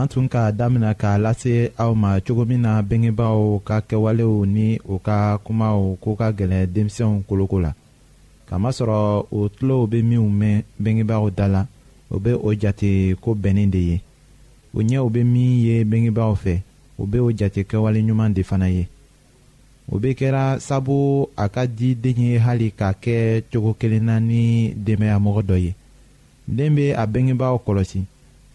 an tun k'a damina k'a lase aw ma cogo min na bengebaaw ka kɛwalew ni u ka kumaw ko ka gɛlɛn denmisɛnw koloko la kamasɔrɔ o tulow bɛ minw mɛn bengebaaw da la o bɛ o jate ko bɛnnen de ye o ɲɛw bɛ min ye bengebaaw fɛ o bɛ o jate kɛwale ɲuman de fana ye o bɛ kɛra sabu a ka di den ye hali k'a kɛ cogo kelen na ni denbayamɔgɔ dɔ ye den bɛ a bengebaaw kɔlɔsi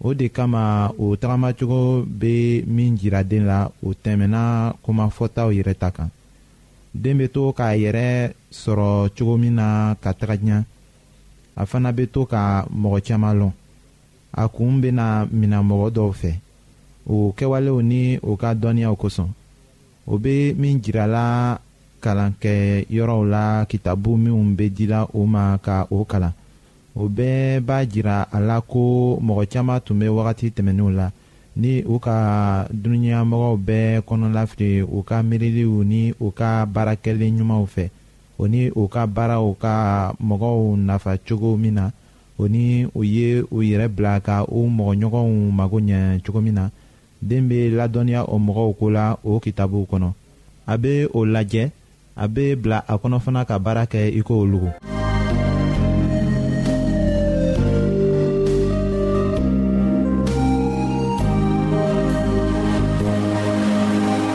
o de kama o tagamacogo bɛ min jira den la o tɛmɛnna komafɔtaw yɛrɛ ta kan den bɛ to k'a yɛrɛ sɔrɔ cogo min na ka taga ɲɛ a fana bɛ to ka mɔgɔ caman lɔn a kun bɛna mina mɔgɔ dɔw fɛ o kɛwalew ni o ka dɔnniyaw kosɔn o bɛ min jirala kalan kɛ yɔrɔw la kitabu minnu bɛ dila o ma ka o kalan o bɛɛ b'a jira a la ko mɔgɔ caman tun bɛ wagati tɛmɛnenw la ni u ka dununyamɔgɔw bɛɛ kɔnɔlafili u ka miiriliw ni u ka baarakɛlen ɲumanw fɛ o ni u ka baaraw ka mɔgɔw nafa cogo min na o ni o ye o yɛrɛ bila ka o mɔgɔɲɔgɔnw mago ɲɛ cogo min na den bɛ ladɔnniya o mɔgɔw ko la o kitabuw kɔnɔ a bɛ o lajɛ a bɛ bila a kɔnɔ fana ka baara kɛ i ko olu.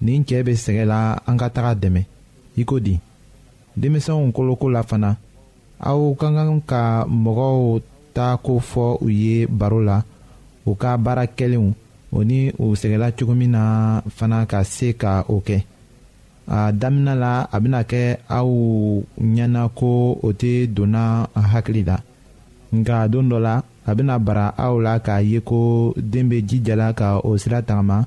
nin cɛɛ be sɛgɛ la an ka taga dɛmɛ i ko di denmisɛnw koloko la fana aw ka kan ka mɔgɔw ta ko fɔ u ye baro la u ka baara kɛlenw o ni u sɛgɛla cogo min na fana ka se ka o kɛ a daminɛ la a bɛna kɛ aw ɲɛna ko o tɛ donna hakili la nka don dɔ la a bɛna bara aw la k'a ye ko den bɛ jijala ka o sira tagama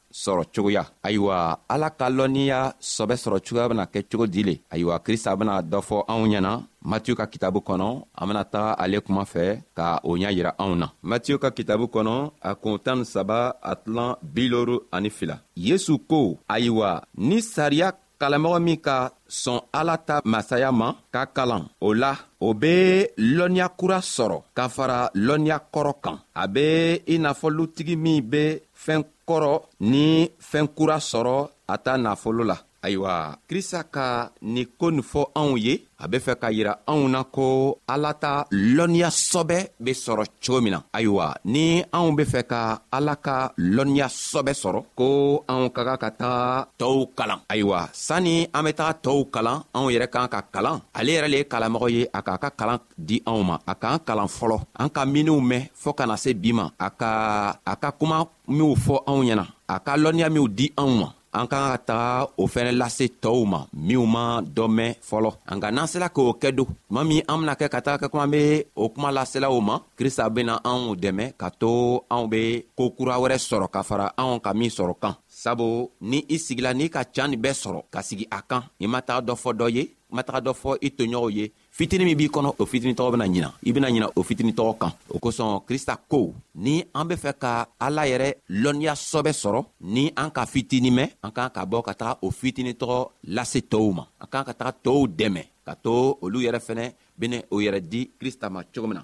sɔrɔ cogoya ayiwa ala ka lɔnniya sɔbɛ sɔrɔ cogoya bena kɛ cogo di le ayiwa krista bena dɔ fɔ anw ɲɛna matiyu ka kitabu kɔnɔ an bena taga ale kuma fɛ ka o ɲa yira anw na matiyu ka kitabu kɔnɔ a kun tan ni saba a tilan biloru ani fila yesu ko ayiwa ni sariya kalanmɔgɔ min ka sɔn ala ta masaya ma ka kalan o la o be lɔnniya kura sɔrɔ ka fara lɔnniya kɔrɔ kan a be i n'a fɔ lutigi min be fɛɛn kɔrɔ ni fɛɛn kura sɔrɔ a ta nafolo la ayiwa krista ka nin ko nin fɔ anw ye a be fɛ ka yira anw na ko ala ta lɔnniya sɔbɛ be sɔrɔ cogo min na ayiwa ni anw be fɛ ka ala ka lɔnniya sɔbɛ sɔrɔ ko anw ka ka ka taga tɔɔw kalan ayiwa sanni an be taga tɔɔw kalan anw yɛrɛ k'an ka kalan ale yɛrɛ le ye kalanmɔgɔ ye a k'a ka kalan di anw ma a k'an kalan fɔlɔ an ka miniw mɛn fɔɔ kana se bi ma a ka a ka kuma minw fɔ anw ɲɛna a ka lɔnniya minw di anw ma an ka ka taga o fɛnɛ lase tɔɔw ma minw ma dɔ mɛn fɔlɔ nka n'an sela k'o kɛ don tuma min an bena kɛ ka taga kɛ kuma be o kuma laselaw ma krista bena anw dɛmɛ ka to anw be koo kura wɛrɛ sɔrɔ ka fara anw ka min sɔrɔ kan sabu ni i sigila n'i ka can nin bɛɛ sɔrɔ ka sigi a kan i ma taga dɔ fɔ dɔ ye ma taga dɔ fɔ i toɲɔgɔnw ye fitini min b'i kɔnɔ o fitini tɔgɔ bena ɲina i bena ɲina o fitini tɔgɔ kan o kosɔn krista ko ni an be fɛ ka ala yɛrɛ lɔnniya sɔbɛ sɔrɔ ni an ka fitini mɛn an k'an ka bɔ ka taga o fitini tɔgɔ lase tɔɔw ma an k'an ka taga tɔɔw dɛmɛ ka to olu yɛrɛ fɛnɛ bene o yɛrɛ di krista ma cogo min na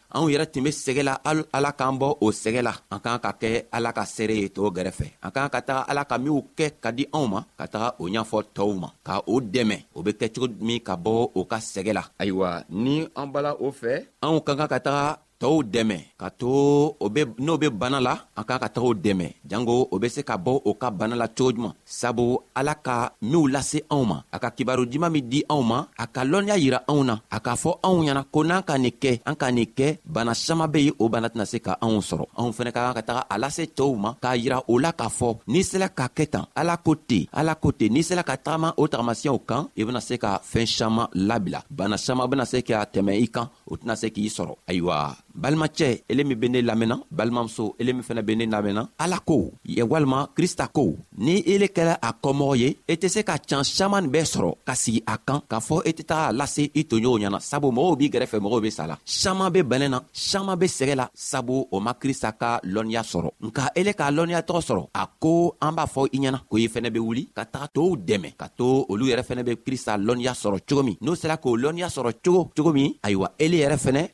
anw yɛrɛ tun be sɛgɛ la ala k'an bɔ o sɛgɛ la an k'an ka kɛ ala ka seere ye tɔɔw gɛrɛfɛ an k'an ka taga ala ka minw kɛ ka di anw ma ka taga o ɲafɔ tɔɔw ma ka o dɛmɛ o be kɛ cogo min ka bɔ o ka sɛgɛ la ayiwa ni an bala o fɛ anw ka kan ka taga tɔɔw dɛmɛ ka to o be n'o be bana la an k'an ka taga o dɛmɛ jango o be se ka bɔ o ka bana la cogo juman sabu ala ka minw lase anw ma a ka kibaru diman min di anw ma a ka lɔnniya yira anw na a k'a fɔ anw ɲɛna ko n'an ka nin kɛ an ka nin kɛ bana saman be yen o bana tɛna se ka anw sɔrɔ anw fɛnɛ ka kan ka taga a lase tɔɔw ma k'a yira o la k'a fɔ n'i sela k'a kɛ tan ala ko ten ala ko ten n'i sela ka tagama o tagamasiyɛw kan i bena se ka fɛɛn saman labila bana saman bena se ka tɛmɛ i kan o tɛna se k'i sɔrɔ ayiwa balimacɛ ele min be ne lamɛnna balimamuso ele min fɛnɛ be ne lamɛnna ala ko ye walima krista ko ni ele kɛla a kɔmɔgɔ ye i e tɛ se ka can saman bɛɛ sɔrɔ ka sigi a kan k'a fɔ i e tɛ taga lase i toɲɔgɔnw ɲɛna sabu mɔgɔw b'i gɛrɛfɛ mɔgɔw be sa la saman be bɛnɛ na saman be sɛgɛ la sabu o ma krista ka lɔnniya sɔrɔ nka ele k'a lɔnniya tɔgɔ sɔrɔ a ko an b'a fɔ i ɲɛna ko i fɛnɛ be wuli ka taga tow dɛmɛ ka to olu yɛrɛ fɛnɛ be krista lɔnniya sɔrɔ cogo min n'o sera k'o lɔnniya sɔrɔ cogo cogo min ayiwa ele yɛrɛ fɛnɛ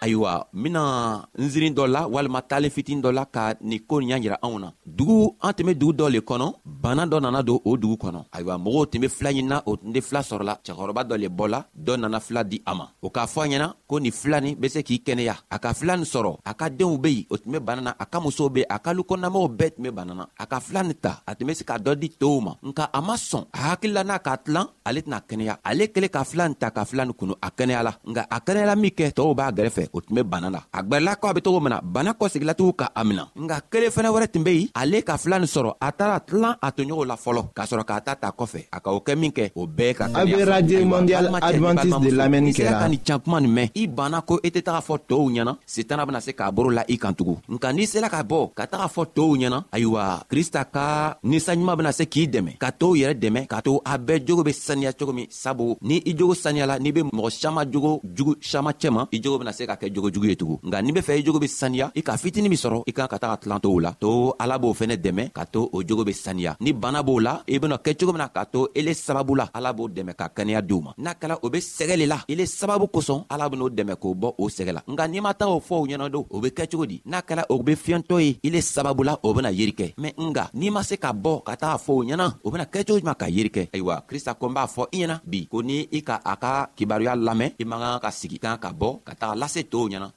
ayiwa n bena n zirin dɔ la walima taalen fitin dɔ la ka nin ko nin y'a jira anw na dugu an tun be dugu dɔ le kɔnɔ bana dɔ nana don o dugu kɔnɔ ayiwa mɔgɔw tun be fila ɲinina o tun de fila sɔrɔla cɛkɔrɔba dɔ le bɔla dɔ nana fila di a ma o k'a fɔ a ɲɛna ko nin fila nin be se k'i kɛnɛya a ka fila nin sɔrɔ a ka denw be yen o tun be bana na a ka musow be a ka lukɔnɔnamɔgɔw bɛɛ tun be bana na a ka fila nin ta a tun be se ka dɔ di tow ma nka a ma sɔn a hakilila n'a k'a tilan ale tɛna kɛnɛya ale kɛlen ka filan ta ka filan kunu a kɛnɛyala nka a kɛnɛyala min kɛ tɔɔw b'a gɛrɛfɛ o tun be bana la a gwɛrɛla ko a be togo min na bana kɔsegilatigiw ka a mina nka kelen fɛnɛ wɛrɛ tun be yen ale ka filan nin sɔrɔ a taara tilan a toɲɔgɔnw la fɔlɔ k'a sɔrɔ k'a ta ta kɔfɛ a ka o kɛ min kɛ o bɛɛ ka kɛnɛyaka ni can kuma nin mɛn i banna ko i tɛ taga fɔ tɔɔw ɲɛna sitana bena se k'a boro la i kan tugun nka n'i sela ka bɔ ka taga fɔ tow ɲɛna ayiwa krista ka ninsanɲuman bena se k'i dɛmɛ ka tow yɛrɛ dɛmɛ k'a to a bɛɛ jogo be saniya cogo min sabu ni i jogo saniyala n'i be mɔgɔ siama jogo jugu siama cɛma i jogo bena se ka kɛ jogo jugu ye tugun nka n'i be fɛ i jogo be saniya i ka fitini min sɔrɔ i kan ka taga tilan tow la to ala b'o fɛnɛ dɛmɛ ka to o jogo be saniya ni bana b'o la i bena kɛ cogo min na k'a to ele sababu la ala b'o dɛmɛ ka kɛnɛya diw ma n'a kɛla o be sɛgɛ le la ile sababu kosɔn ala ben'o dɛmɛ k'o bɔ o sɛgɛ la nka n'i ma taa o fɔw ɲɛnadon o be kɛ cogo di n'a kɛla o be fiyɛntɔ ye ile sababu la o bena yeri kɛ mɛn nga n'i ma se ka bɔ ka taa fɔw ɲɛna o bena kɛ cogo juman ka yeri kɛ ayiwa krista ko n b'a fɔ i ɲɛna bi ko ni i ka a ka kibaruya lamɛn i man kan ka sigi kan ka bɔ ka taga lase tow ɲɛna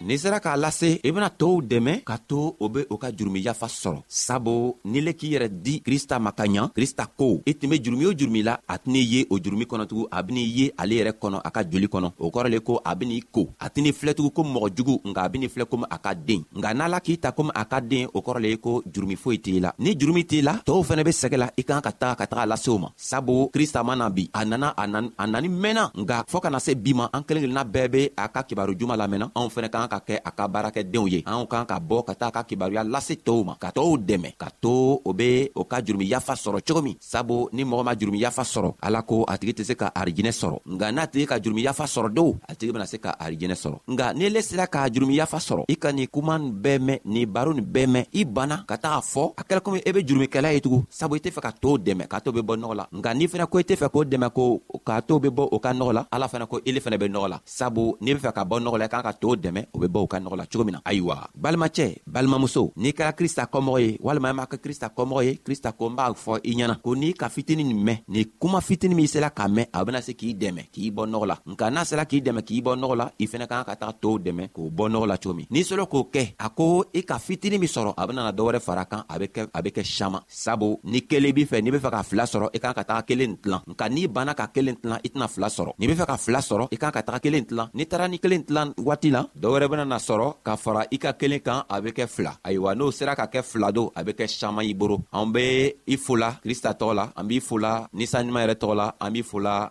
n'i sera k'a lase i bena tow dɛmɛ ka to o be o ka jurumi yafa sɔrɔ sabu n'i le k'i yɛrɛ di krista ma ka ɲa krista ko i tun be jurumi o jurumi la a tɛn'i ye o jurumi kɔnɔtugun a ben'i ye ale yɛrɛ kɔnɔ a ka joli kɔnɔ o kɔrɔ le ko a ben'i ko a tɛn'i filɛtugun komi mɔgɔ jugu nka a ben'i filɛ komi a ka den nka n'a la k'i ta komi a ka den o kɔrɔ le ye ko jurumi foyi t'i la ni jurumi t'i la tɔɔw fɛnɛ be sɛgɛ la i kan ka taga ka taga lasew ma sabu krista ma na bi a nana a nani mɛnna nka fɔɔ kana se bi ma an kelen kelenna bɛɛ be a ka kibaru juman lamɛnna anw fɛnɛ k'an ka kɛ a ka baarakɛdenw ye anw k'an ka bɔ ka taa ka kibaruya lase tɔɔw ma ka tɔɔw dɛmɛ ka to o be o ka jurumi yafa sɔrɔ cogo min sabu ni mɔgɔ ma jurumi yafa sɔrɔ ala ko a tigi tɛ se ka arijinɛ sɔrɔ nka n'a tigi ka jurumi yafa sɔrɔ dow a tigi bena se ka arijinɛ sɔrɔ nka n'i le sera k'a jurumi yafa sɔrɔ i ka nin kuman bɛɛ mɛn nin baro nin bɛɛ mɛn i banna ka taga fɔ a kɛra komi e be jurumikɛla ye tugun sabu i tɛ fɛ ka tɔɔw dɛmɛ k'a to be bɔ nɔgɔ la nka n'i fana ko i tɛ fɛ k'o dɛmɛ ko k'a to be bɔ o ka nɔgɔ la ala fana ko ili fana be nɔgɔ la sabu n'i be fɛ ka bɔ nɔgɔ la i kan ka tɔɔw dɛmɛ o be bɔ u ka nɔgɔ la cogo min na ayiwa balimacɛ balimamuso n'i kɛra krista kɔmɔgɔ ye walima i m'a kɛ krista kɔmɔgɔ ye krista ko n b'a fɔ i ɲɛna ko n'i ka fitini nin mɛn ni kuma fitini min sela k'a mɛn a bena se k'i dɛmɛ k'i bɔ nɔgɔ la nka n'a sera k'i dɛmɛ k'i bɔ nɔgɔ la i fɛnɛ kan ka taga tow dɛmɛ k'o bɔ nɔgɔ la cogo min n'i sɔrɔ k'o kɛ a ko i ka fitini min sɔrɔ a benana dɔwɛrɛ fara kan a be kɛ a be kɛ saman sabu ni kelen b'i fɛ n'i be fɛ ka fila sɔrɔ i kan ka taga kelen tilan nka n'i banna ka kelen tilan i tɛna fila sɔrɔ n'i be fɛ ka fila sɔrɔ i kan ka taga kelen tilan n'i taara ni kelen tilan waati la dɔwɛrɛ benana sɔrɔ ka fara i ka kelen kan a be kɛ fila ayiwa n'o sera ka kɛ fila don a be kɛ saman i boro an be i fola krista tɔgɔ la an b'i fola nisanɲuman yɛrɛ tɔgɔ la an b'i fola